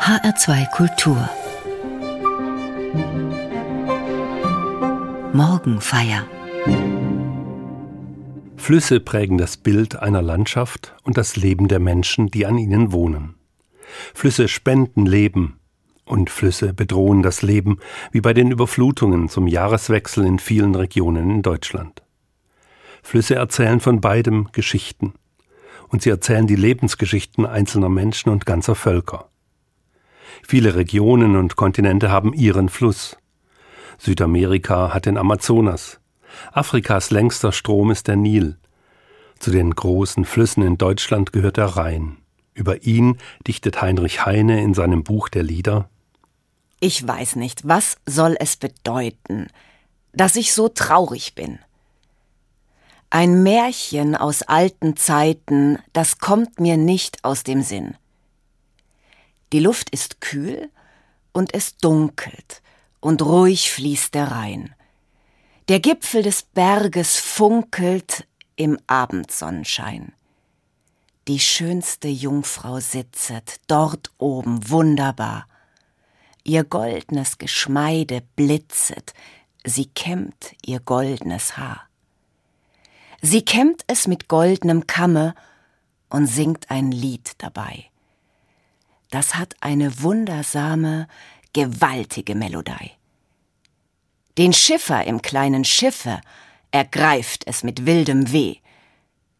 HR2 Kultur Morgenfeier Flüsse prägen das Bild einer Landschaft und das Leben der Menschen, die an ihnen wohnen. Flüsse spenden Leben und Flüsse bedrohen das Leben, wie bei den Überflutungen zum Jahreswechsel in vielen Regionen in Deutschland. Flüsse erzählen von beidem Geschichten und sie erzählen die Lebensgeschichten einzelner Menschen und ganzer Völker. Viele Regionen und Kontinente haben ihren Fluss. Südamerika hat den Amazonas. Afrikas längster Strom ist der Nil. Zu den großen Flüssen in Deutschland gehört der Rhein. Über ihn dichtet Heinrich Heine in seinem Buch der Lieder Ich weiß nicht, was soll es bedeuten, dass ich so traurig bin. Ein Märchen aus alten Zeiten, das kommt mir nicht aus dem Sinn. Die Luft ist kühl und es dunkelt und ruhig fließt der Rhein. Der Gipfel des Berges funkelt im Abendsonnenschein. Die schönste Jungfrau sitzet dort oben wunderbar. Ihr goldnes Geschmeide blitzet, sie kämmt ihr goldnes Haar. Sie kämmt es mit goldnem Kamme und singt ein Lied dabei. Das hat eine wundersame, gewaltige Melodei. Den Schiffer im kleinen Schiffe ergreift es mit wildem Weh.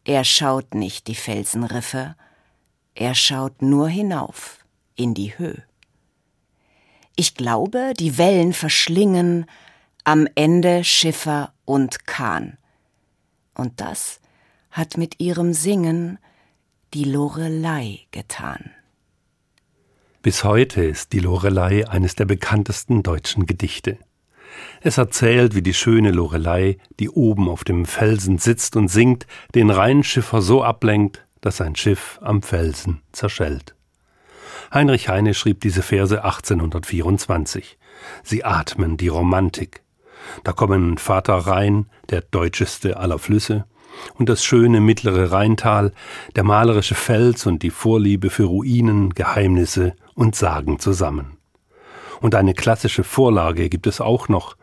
Er schaut nicht die Felsenriffe, er schaut nur hinauf in die Höhe. Ich glaube, die Wellen verschlingen am Ende Schiffer und Kahn. Und das hat mit ihrem Singen die Lorelei getan. Bis heute ist die Lorelei eines der bekanntesten deutschen Gedichte. Es erzählt, wie die schöne Lorelei, die oben auf dem Felsen sitzt und singt, den Rheinschiffer so ablenkt, dass sein Schiff am Felsen zerschellt. Heinrich Heine schrieb diese Verse 1824. Sie atmen die Romantik. Da kommen Vater Rhein, der deutscheste aller Flüsse, und das schöne mittlere Rheintal, der malerische Fels und die Vorliebe für Ruinen, Geheimnisse und Sagen zusammen. Und eine klassische Vorlage gibt es auch noch,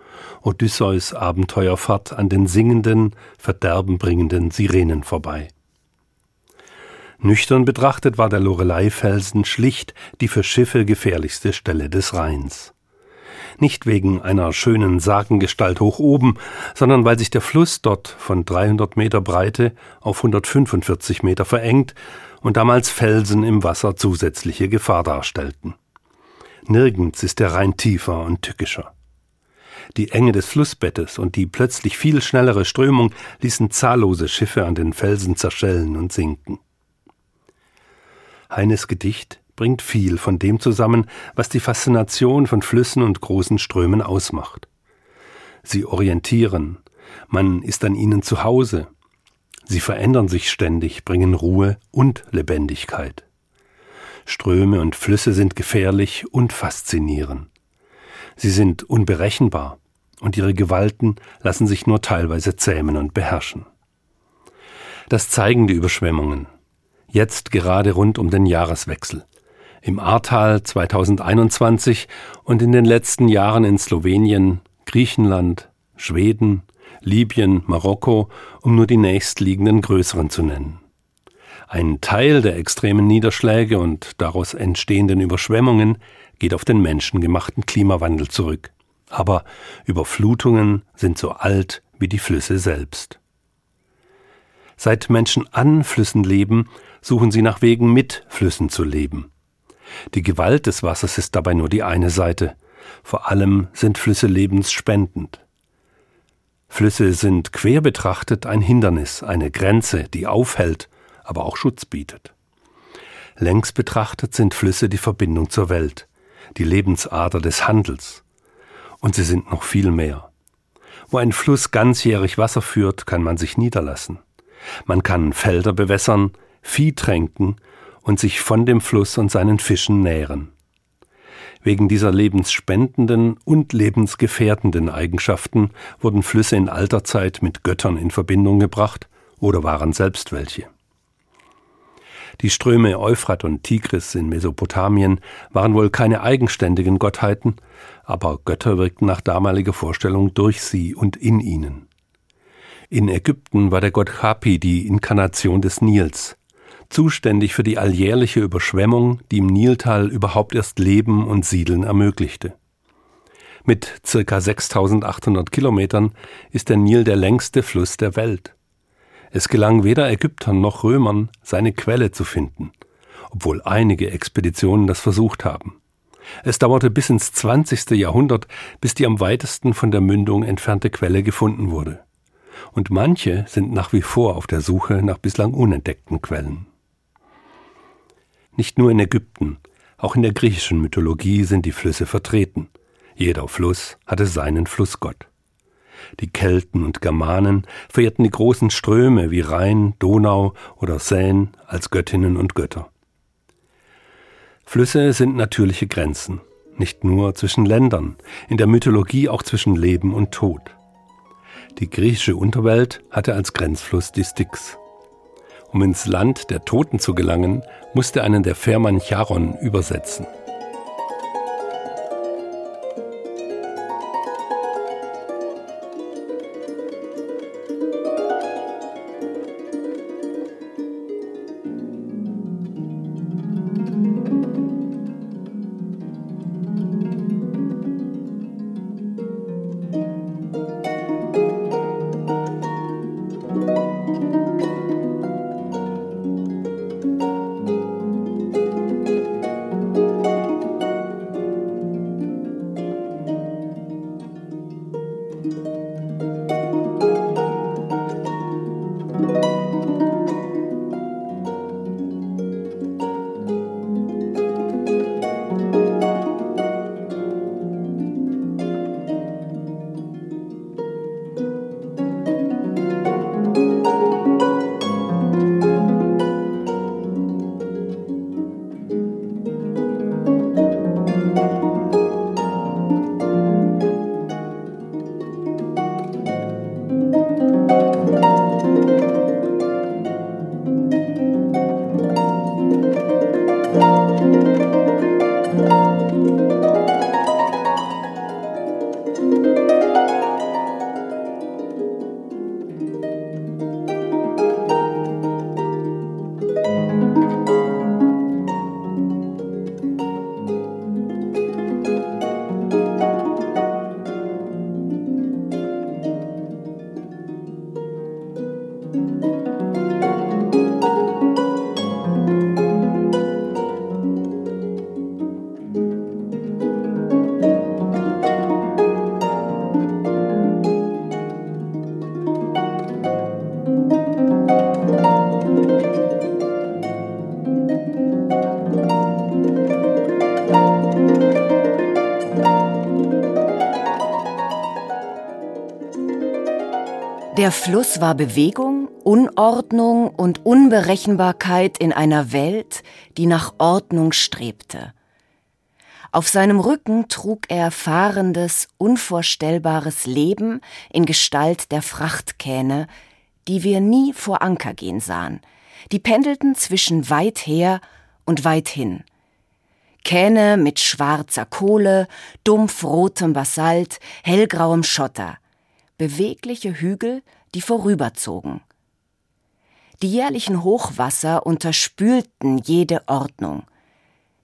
Odysseus Abenteuerfahrt an den singenden, verderbenbringenden Sirenen vorbei. Nüchtern betrachtet war der Lorelei-Felsen schlicht die für Schiffe gefährlichste Stelle des Rheins nicht wegen einer schönen Sagengestalt hoch oben, sondern weil sich der Fluss dort von 300 Meter Breite auf 145 Meter verengt und damals Felsen im Wasser zusätzliche Gefahr darstellten. Nirgends ist der Rhein tiefer und tückischer. Die Enge des Flussbettes und die plötzlich viel schnellere Strömung ließen zahllose Schiffe an den Felsen zerschellen und sinken. Heines Gedicht bringt viel von dem zusammen, was die Faszination von Flüssen und großen Strömen ausmacht. Sie orientieren, man ist an ihnen zu Hause. Sie verändern sich ständig, bringen Ruhe und Lebendigkeit. Ströme und Flüsse sind gefährlich und faszinieren. Sie sind unberechenbar und ihre Gewalten lassen sich nur teilweise zähmen und beherrschen. Das zeigen die Überschwemmungen. Jetzt gerade rund um den Jahreswechsel im Ahrtal 2021 und in den letzten Jahren in Slowenien, Griechenland, Schweden, Libyen, Marokko, um nur die nächstliegenden größeren zu nennen. Ein Teil der extremen Niederschläge und daraus entstehenden Überschwemmungen geht auf den menschengemachten Klimawandel zurück. Aber Überflutungen sind so alt wie die Flüsse selbst. Seit Menschen an Flüssen leben, suchen sie nach Wegen mit Flüssen zu leben. Die Gewalt des Wassers ist dabei nur die eine Seite. Vor allem sind Flüsse lebensspendend. Flüsse sind quer betrachtet ein Hindernis, eine Grenze, die aufhält, aber auch Schutz bietet. Längs betrachtet sind Flüsse die Verbindung zur Welt, die Lebensader des Handels. Und sie sind noch viel mehr. Wo ein Fluss ganzjährig Wasser führt, kann man sich niederlassen. Man kann Felder bewässern, Vieh tränken und sich von dem Fluss und seinen Fischen nähren. Wegen dieser lebensspendenden und lebensgefährdenden Eigenschaften wurden Flüsse in alter Zeit mit Göttern in Verbindung gebracht oder waren selbst welche. Die Ströme Euphrat und Tigris in Mesopotamien waren wohl keine eigenständigen Gottheiten, aber Götter wirkten nach damaliger Vorstellung durch sie und in ihnen. In Ägypten war der Gott Hapi die Inkarnation des Nils, zuständig für die alljährliche Überschwemmung, die im Niltal überhaupt erst Leben und Siedeln ermöglichte. Mit circa 6800 Kilometern ist der Nil der längste Fluss der Welt. Es gelang weder Ägyptern noch Römern, seine Quelle zu finden, obwohl einige Expeditionen das versucht haben. Es dauerte bis ins 20. Jahrhundert, bis die am weitesten von der Mündung entfernte Quelle gefunden wurde. Und manche sind nach wie vor auf der Suche nach bislang unentdeckten Quellen. Nicht nur in Ägypten, auch in der griechischen Mythologie sind die Flüsse vertreten. Jeder Fluss hatte seinen Flussgott. Die Kelten und Germanen verehrten die großen Ströme wie Rhein, Donau oder Seine als Göttinnen und Götter. Flüsse sind natürliche Grenzen, nicht nur zwischen Ländern, in der Mythologie auch zwischen Leben und Tod. Die griechische Unterwelt hatte als Grenzfluss die Styx. Um ins Land der Toten zu gelangen, musste einen der Fährmann Charon übersetzen. Der Fluss war Bewegung, Unordnung und Unberechenbarkeit in einer Welt, die nach Ordnung strebte. Auf seinem Rücken trug er fahrendes, unvorstellbares Leben in Gestalt der Frachtkähne, die wir nie vor Anker gehen sahen. Die pendelten zwischen weit her und weit hin. Kähne mit schwarzer Kohle, dumpfrotem Basalt, hellgrauem Schotter – bewegliche Hügel, die vorüberzogen. Die jährlichen Hochwasser unterspülten jede Ordnung.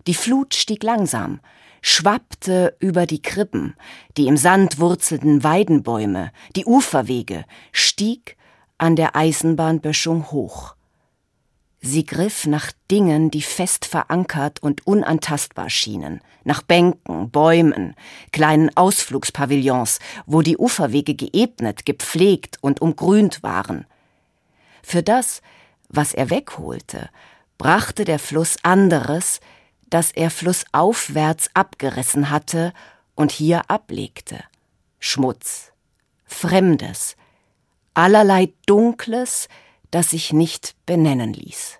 Die Flut stieg langsam, schwappte über die Krippen, die im Sand wurzelnden Weidenbäume, die Uferwege, stieg an der Eisenbahnböschung hoch. Sie griff nach Dingen, die fest verankert und unantastbar schienen, nach Bänken, Bäumen, kleinen Ausflugspavillons, wo die Uferwege geebnet, gepflegt und umgrünt waren. Für das, was er wegholte, brachte der Fluss anderes, das er flussaufwärts abgerissen hatte und hier ablegte. Schmutz, Fremdes, allerlei Dunkles, das sich nicht benennen ließ.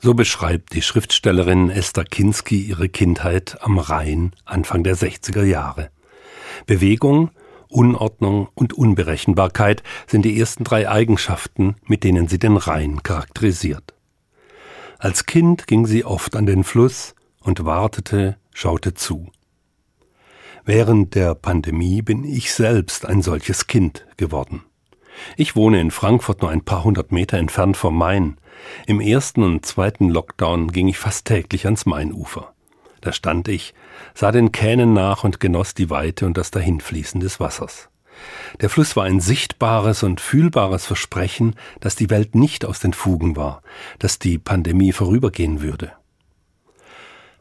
So beschreibt die Schriftstellerin Esther Kinski ihre Kindheit am Rhein Anfang der 60er Jahre. Bewegung, Unordnung und Unberechenbarkeit sind die ersten drei Eigenschaften, mit denen sie den Rhein charakterisiert. Als Kind ging sie oft an den Fluss und wartete, schaute zu. Während der Pandemie bin ich selbst ein solches Kind geworden. Ich wohne in Frankfurt nur ein paar hundert Meter entfernt vom Main. Im ersten und zweiten Lockdown ging ich fast täglich ans Mainufer. Da stand ich, sah den Kähnen nach und genoss die Weite und das Dahinfließen des Wassers. Der Fluss war ein sichtbares und fühlbares Versprechen, dass die Welt nicht aus den Fugen war, dass die Pandemie vorübergehen würde.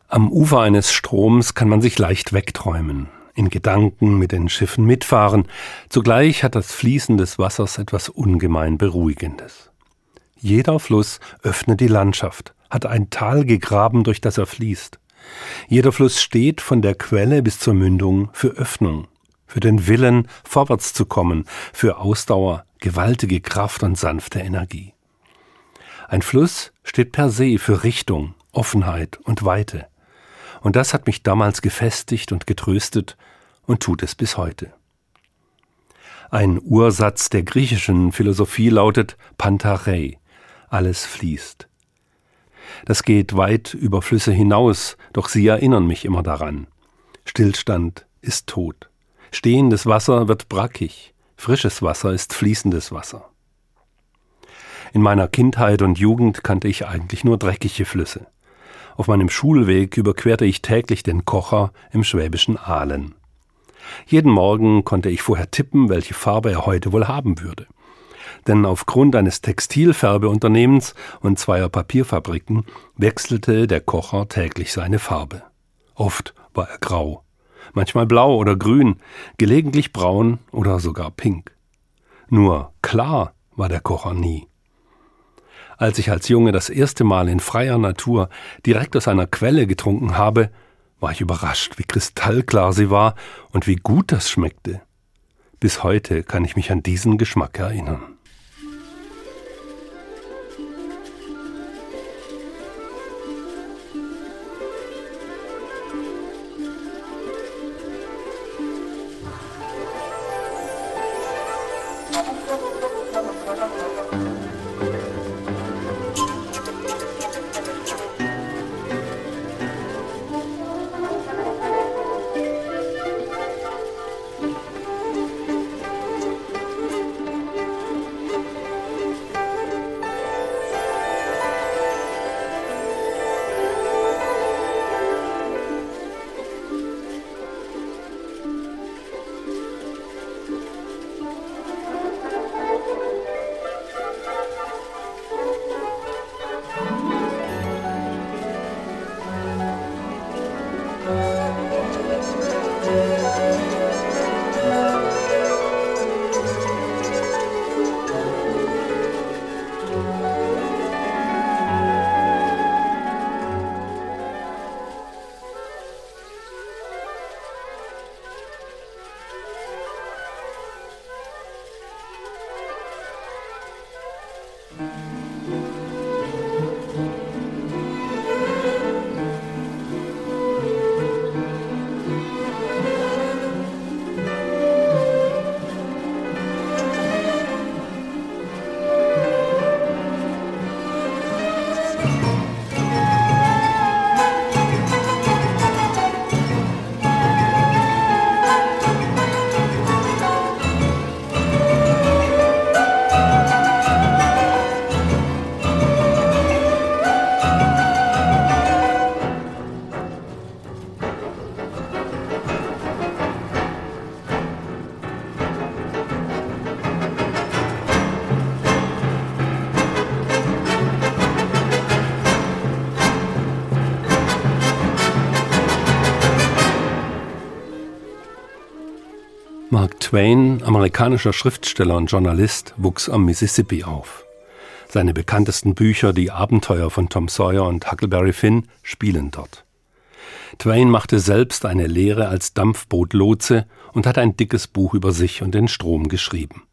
Am Ufer eines Stroms kann man sich leicht wegträumen, in Gedanken mit den Schiffen mitfahren. Zugleich hat das Fließen des Wassers etwas ungemein Beruhigendes. Jeder Fluss öffnet die Landschaft, hat ein Tal gegraben, durch das er fließt. Jeder Fluss steht von der Quelle bis zur Mündung für Öffnung, für den Willen, vorwärts zu kommen, für Ausdauer, gewaltige Kraft und sanfte Energie. Ein Fluss steht per se für Richtung, Offenheit und Weite. Und das hat mich damals gefestigt und getröstet und tut es bis heute. Ein Ursatz der griechischen Philosophie lautet Pantarei, alles fließt. Das geht weit über Flüsse hinaus, doch sie erinnern mich immer daran. Stillstand ist tot. Stehendes Wasser wird brackig, frisches Wasser ist fließendes Wasser. In meiner Kindheit und Jugend kannte ich eigentlich nur dreckige Flüsse. Auf meinem Schulweg überquerte ich täglich den Kocher im schwäbischen Aalen. Jeden Morgen konnte ich vorher tippen, welche Farbe er heute wohl haben würde. Denn aufgrund eines Textilfärbeunternehmens und zweier Papierfabriken wechselte der Kocher täglich seine Farbe. Oft war er grau, manchmal blau oder grün, gelegentlich braun oder sogar pink. Nur klar war der Kocher nie. Als ich als Junge das erste Mal in freier Natur direkt aus einer Quelle getrunken habe, war ich überrascht, wie kristallklar sie war und wie gut das schmeckte. Bis heute kann ich mich an diesen Geschmack erinnern. Twain, amerikanischer Schriftsteller und Journalist, wuchs am Mississippi auf. Seine bekanntesten Bücher, die Abenteuer von Tom Sawyer und Huckleberry Finn, spielen dort. Twain machte selbst eine Lehre als Dampfbootlotse und hat ein dickes Buch über sich und den Strom geschrieben.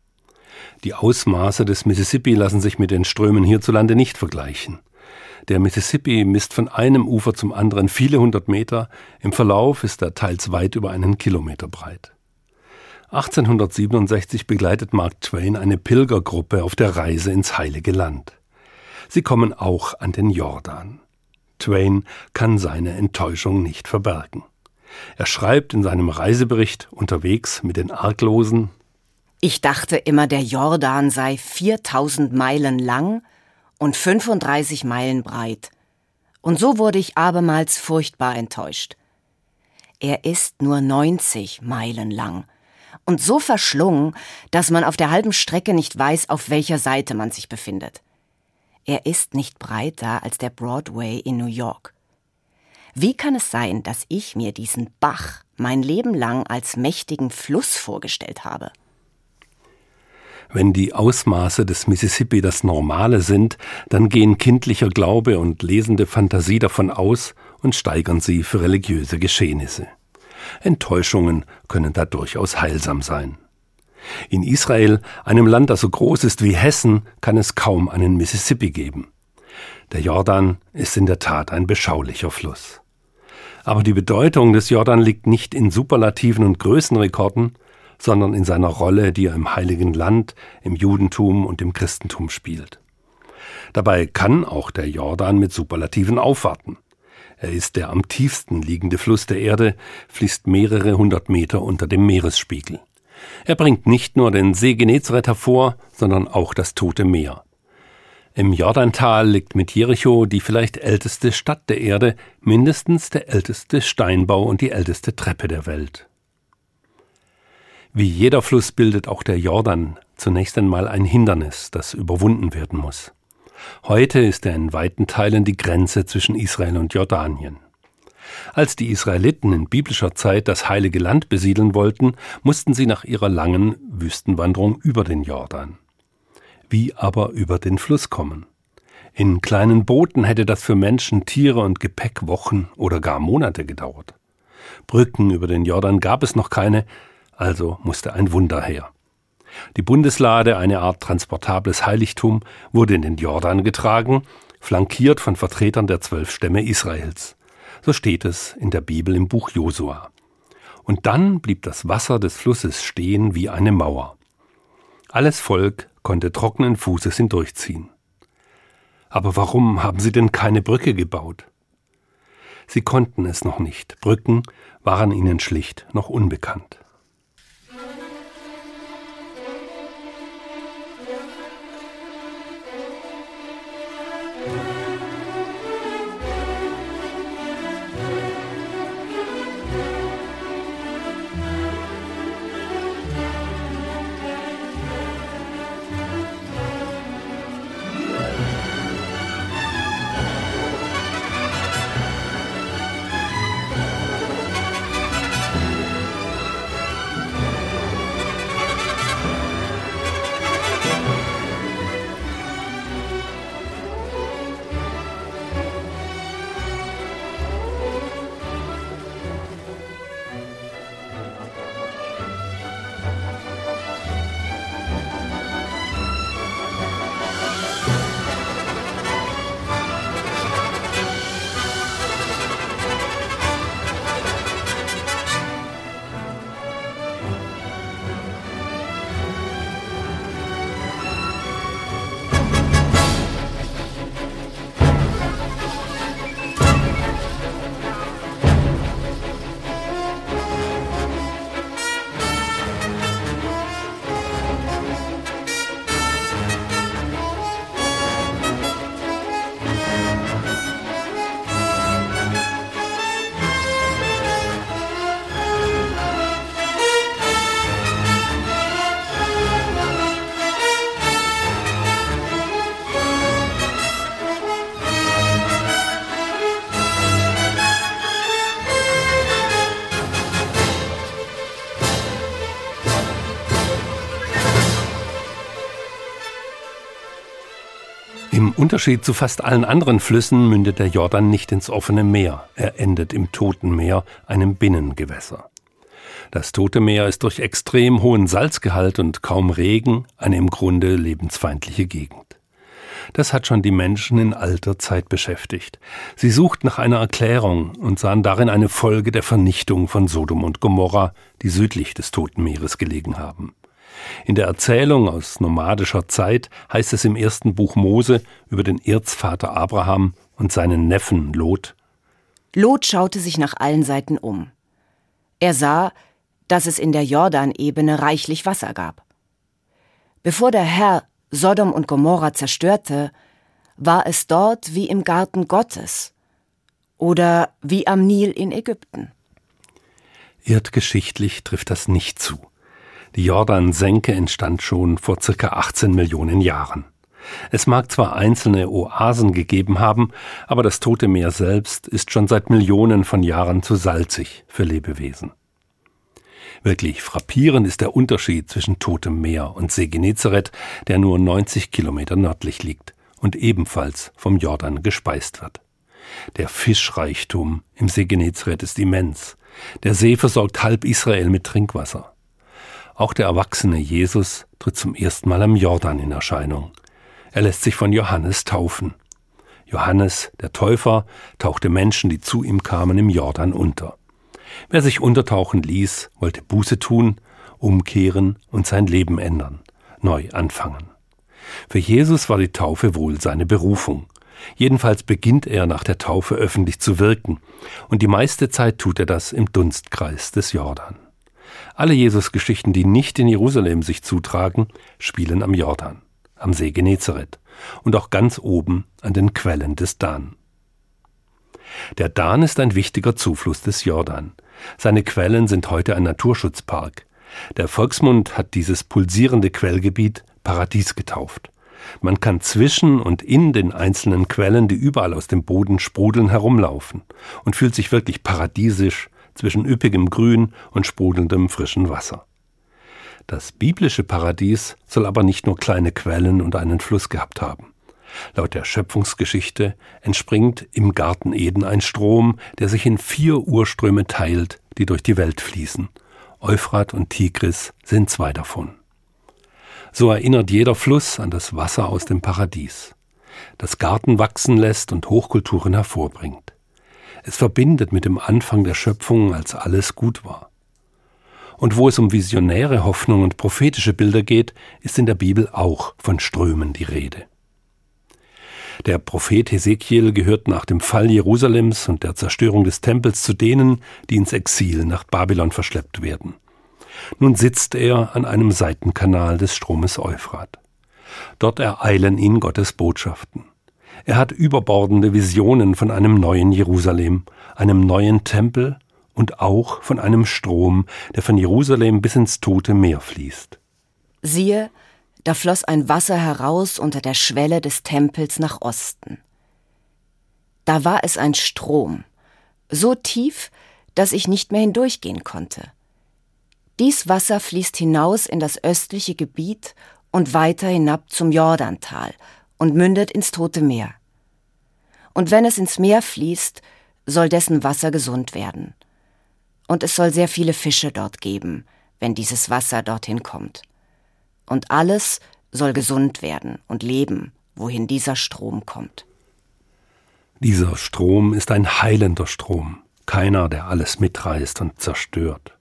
Die Ausmaße des Mississippi lassen sich mit den Strömen hierzulande nicht vergleichen. Der Mississippi misst von einem Ufer zum anderen viele hundert Meter, im Verlauf ist er teils weit über einen Kilometer breit. 1867 begleitet Mark Twain eine Pilgergruppe auf der Reise ins Heilige Land. Sie kommen auch an den Jordan. Twain kann seine Enttäuschung nicht verbergen. Er schreibt in seinem Reisebericht unterwegs mit den Arglosen Ich dachte immer, der Jordan sei 4000 Meilen lang und 35 Meilen breit. Und so wurde ich abermals furchtbar enttäuscht. Er ist nur 90 Meilen lang und so verschlungen, dass man auf der halben Strecke nicht weiß, auf welcher Seite man sich befindet. Er ist nicht breiter als der Broadway in New York. Wie kann es sein, dass ich mir diesen Bach mein Leben lang als mächtigen Fluss vorgestellt habe? Wenn die Ausmaße des Mississippi das Normale sind, dann gehen kindlicher Glaube und lesende Fantasie davon aus und steigern sie für religiöse Geschehnisse. Enttäuschungen können da durchaus heilsam sein. In Israel, einem Land, das so groß ist wie Hessen, kann es kaum einen Mississippi geben. Der Jordan ist in der Tat ein beschaulicher Fluss. Aber die Bedeutung des Jordan liegt nicht in Superlativen und Größenrekorden, sondern in seiner Rolle, die er im heiligen Land, im Judentum und im Christentum spielt. Dabei kann auch der Jordan mit Superlativen aufwarten. Er ist der am tiefsten liegende Fluss der Erde, fließt mehrere hundert Meter unter dem Meeresspiegel. Er bringt nicht nur den See Genezareth hervor, sondern auch das Tote Meer. Im Jordantal liegt mit Jericho die vielleicht älteste Stadt der Erde, mindestens der älteste Steinbau und die älteste Treppe der Welt. Wie jeder Fluss bildet auch der Jordan zunächst einmal ein Hindernis, das überwunden werden muss. Heute ist er in weiten Teilen die Grenze zwischen Israel und Jordanien. Als die Israeliten in biblischer Zeit das heilige Land besiedeln wollten, mussten sie nach ihrer langen Wüstenwanderung über den Jordan. Wie aber über den Fluss kommen? In kleinen Booten hätte das für Menschen, Tiere und Gepäck Wochen oder gar Monate gedauert. Brücken über den Jordan gab es noch keine, also musste ein Wunder her. Die Bundeslade, eine Art transportables Heiligtum, wurde in den Jordan getragen, flankiert von Vertretern der zwölf Stämme Israels. So steht es in der Bibel im Buch Josua. Und dann blieb das Wasser des Flusses stehen wie eine Mauer. Alles Volk konnte trockenen Fußes hindurchziehen. Aber warum haben sie denn keine Brücke gebaut? Sie konnten es noch nicht. Brücken waren ihnen schlicht noch unbekannt. Unterschied zu fast allen anderen Flüssen mündet der Jordan nicht ins offene Meer, er endet im Toten Meer, einem Binnengewässer. Das Tote Meer ist durch extrem hohen Salzgehalt und kaum Regen eine im Grunde lebensfeindliche Gegend. Das hat schon die Menschen in alter Zeit beschäftigt. Sie suchten nach einer Erklärung und sahen darin eine Folge der Vernichtung von Sodom und Gomorra, die südlich des Toten Meeres gelegen haben. In der Erzählung aus nomadischer Zeit heißt es im ersten Buch Mose über den Erzvater Abraham und seinen Neffen Lot. Lot schaute sich nach allen Seiten um. Er sah, dass es in der Jordanebene reichlich Wasser gab. Bevor der Herr Sodom und Gomorra zerstörte, war es dort wie im Garten Gottes oder wie am Nil in Ägypten. Erdgeschichtlich trifft das nicht zu. Jordansenke entstand schon vor circa 18 Millionen Jahren. Es mag zwar einzelne Oasen gegeben haben, aber das Tote Meer selbst ist schon seit Millionen von Jahren zu salzig für Lebewesen. Wirklich frappierend ist der Unterschied zwischen Totem Meer und See Genezareth, der nur 90 Kilometer nördlich liegt und ebenfalls vom Jordan gespeist wird. Der Fischreichtum im See Genezareth ist immens. Der See versorgt halb Israel mit Trinkwasser. Auch der erwachsene Jesus tritt zum ersten Mal am Jordan in Erscheinung. Er lässt sich von Johannes taufen. Johannes, der Täufer, tauchte Menschen, die zu ihm kamen, im Jordan unter. Wer sich untertauchen ließ, wollte Buße tun, umkehren und sein Leben ändern, neu anfangen. Für Jesus war die Taufe wohl seine Berufung. Jedenfalls beginnt er nach der Taufe öffentlich zu wirken, und die meiste Zeit tut er das im Dunstkreis des Jordan. Alle Jesus-Geschichten, die nicht in Jerusalem sich zutragen, spielen am Jordan, am See Genezareth und auch ganz oben an den Quellen des Dan. Der Dan ist ein wichtiger Zufluss des Jordan. Seine Quellen sind heute ein Naturschutzpark. Der Volksmund hat dieses pulsierende Quellgebiet Paradies getauft. Man kann zwischen und in den einzelnen Quellen, die überall aus dem Boden sprudeln, herumlaufen und fühlt sich wirklich paradiesisch zwischen üppigem Grün und sprudelndem frischen Wasser. Das biblische Paradies soll aber nicht nur kleine Quellen und einen Fluss gehabt haben. Laut der Schöpfungsgeschichte entspringt im Garten Eden ein Strom, der sich in vier Urströme teilt, die durch die Welt fließen. Euphrat und Tigris sind zwei davon. So erinnert jeder Fluss an das Wasser aus dem Paradies, das Garten wachsen lässt und Hochkulturen hervorbringt. Es verbindet mit dem Anfang der Schöpfung, als alles gut war. Und wo es um visionäre Hoffnung und prophetische Bilder geht, ist in der Bibel auch von Strömen die Rede. Der Prophet Hesekiel gehört nach dem Fall Jerusalems und der Zerstörung des Tempels zu denen, die ins Exil nach Babylon verschleppt werden. Nun sitzt er an einem Seitenkanal des Stromes Euphrat. Dort ereilen ihn Gottes Botschaften. Er hat überbordende Visionen von einem neuen Jerusalem, einem neuen Tempel und auch von einem Strom, der von Jerusalem bis ins tote Meer fließt. Siehe, da floss ein Wasser heraus unter der Schwelle des Tempels nach Osten. Da war es ein Strom, so tief, dass ich nicht mehr hindurchgehen konnte. Dies Wasser fließt hinaus in das östliche Gebiet und weiter hinab zum Jordantal und mündet ins Tote Meer. Und wenn es ins Meer fließt, soll dessen Wasser gesund werden. Und es soll sehr viele Fische dort geben, wenn dieses Wasser dorthin kommt. Und alles soll gesund werden und leben, wohin dieser Strom kommt. Dieser Strom ist ein heilender Strom, keiner, der alles mitreißt und zerstört.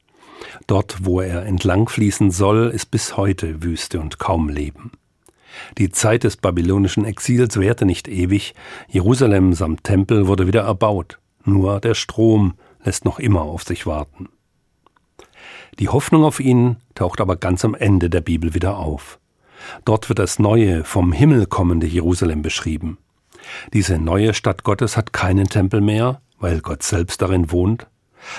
Dort, wo er entlang fließen soll, ist bis heute Wüste und kaum Leben. Die Zeit des babylonischen Exils währte nicht ewig, Jerusalem samt Tempel wurde wieder erbaut, nur der Strom lässt noch immer auf sich warten. Die Hoffnung auf ihn taucht aber ganz am Ende der Bibel wieder auf. Dort wird das neue, vom Himmel kommende Jerusalem beschrieben. Diese neue Stadt Gottes hat keinen Tempel mehr, weil Gott selbst darin wohnt,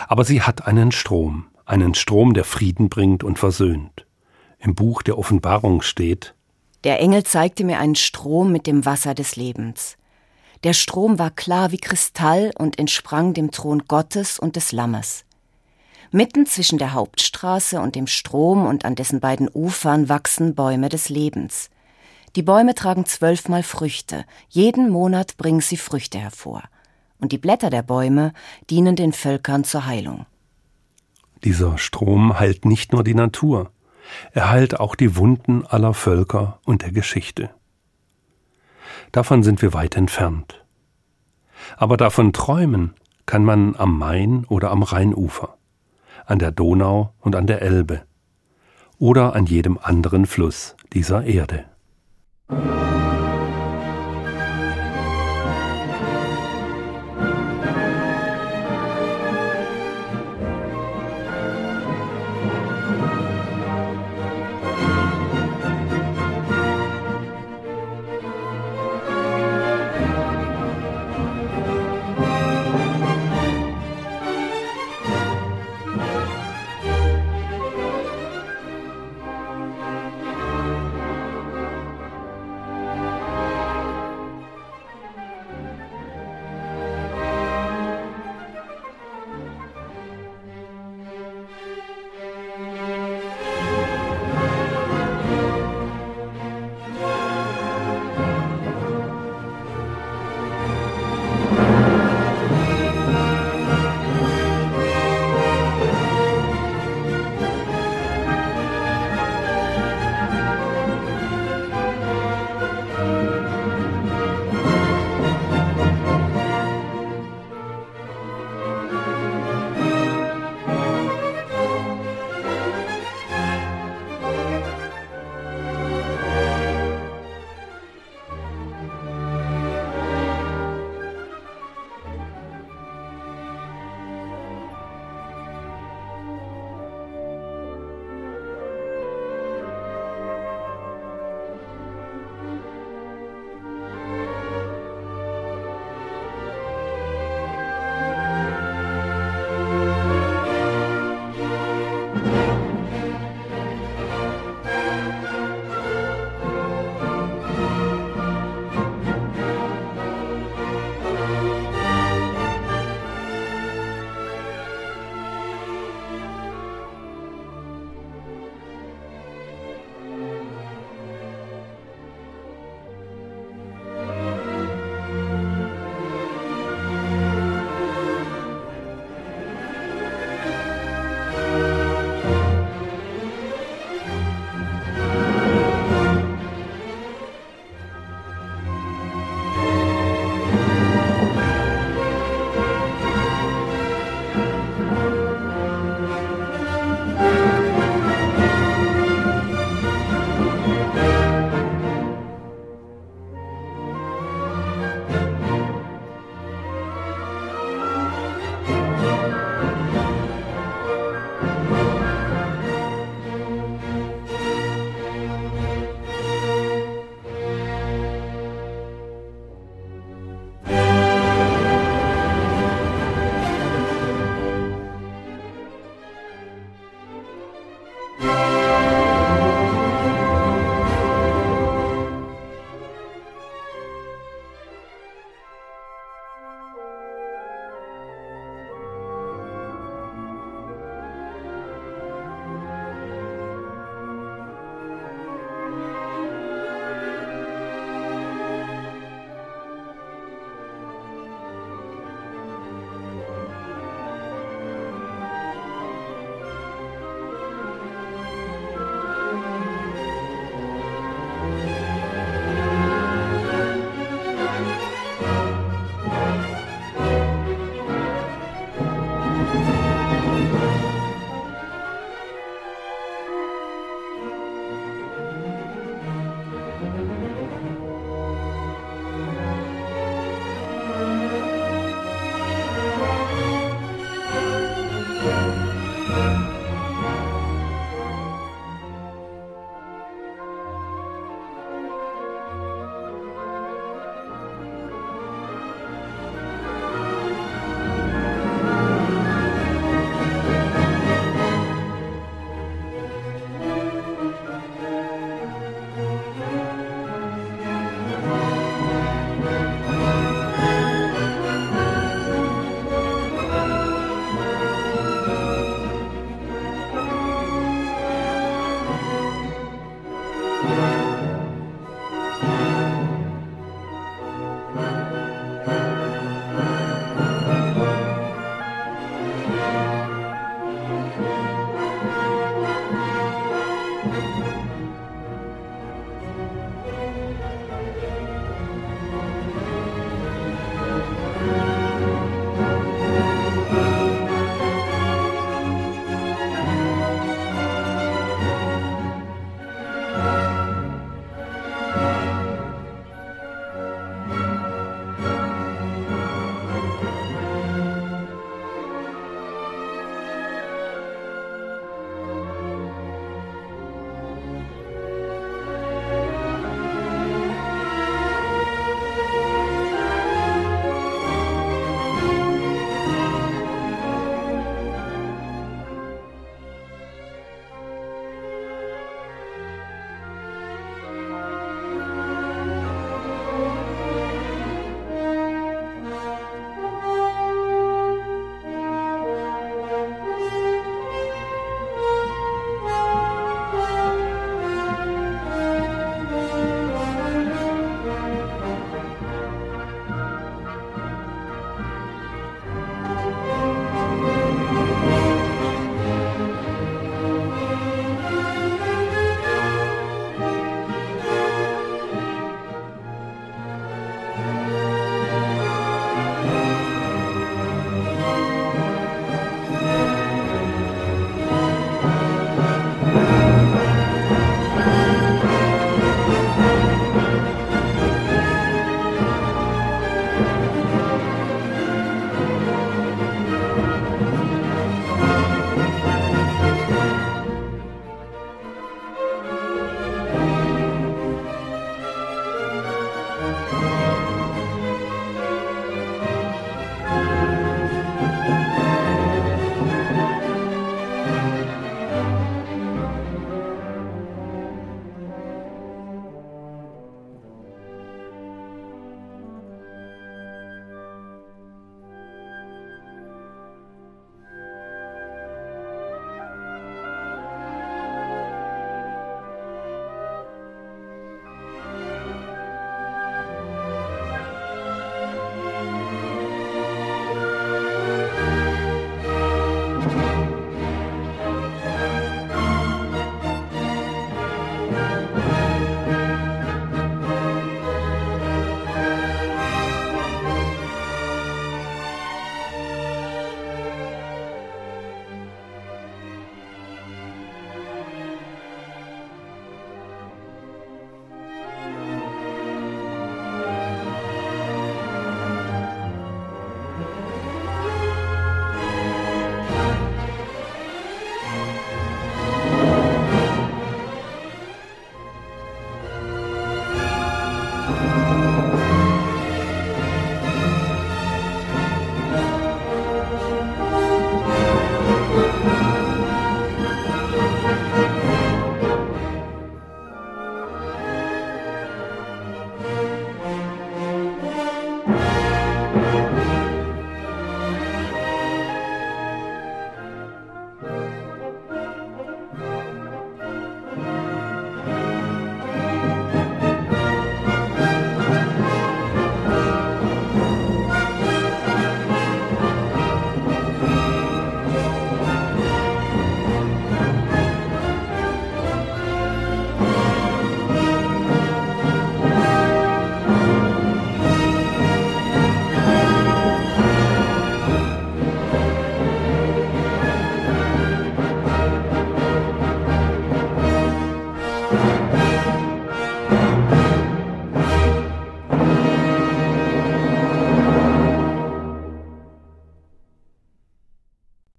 aber sie hat einen Strom, einen Strom, der Frieden bringt und versöhnt. Im Buch der Offenbarung steht Der Engel zeigte mir einen Strom mit dem Wasser des Lebens. Der Strom war klar wie Kristall und entsprang dem Thron Gottes und des Lammes. Mitten zwischen der Hauptstraße und dem Strom und an dessen beiden Ufern wachsen Bäume des Lebens. Die Bäume tragen zwölfmal Früchte, jeden Monat bringen sie Früchte hervor. Und die Blätter der Bäume dienen den Völkern zur Heilung. Dieser Strom heilt nicht nur die Natur, er heilt auch die Wunden aller Völker und der Geschichte. Davon sind wir weit entfernt. Aber davon träumen kann man am Main oder am Rheinufer, an der Donau und an der Elbe. oder an jedem anderen Fluss dieser Erde.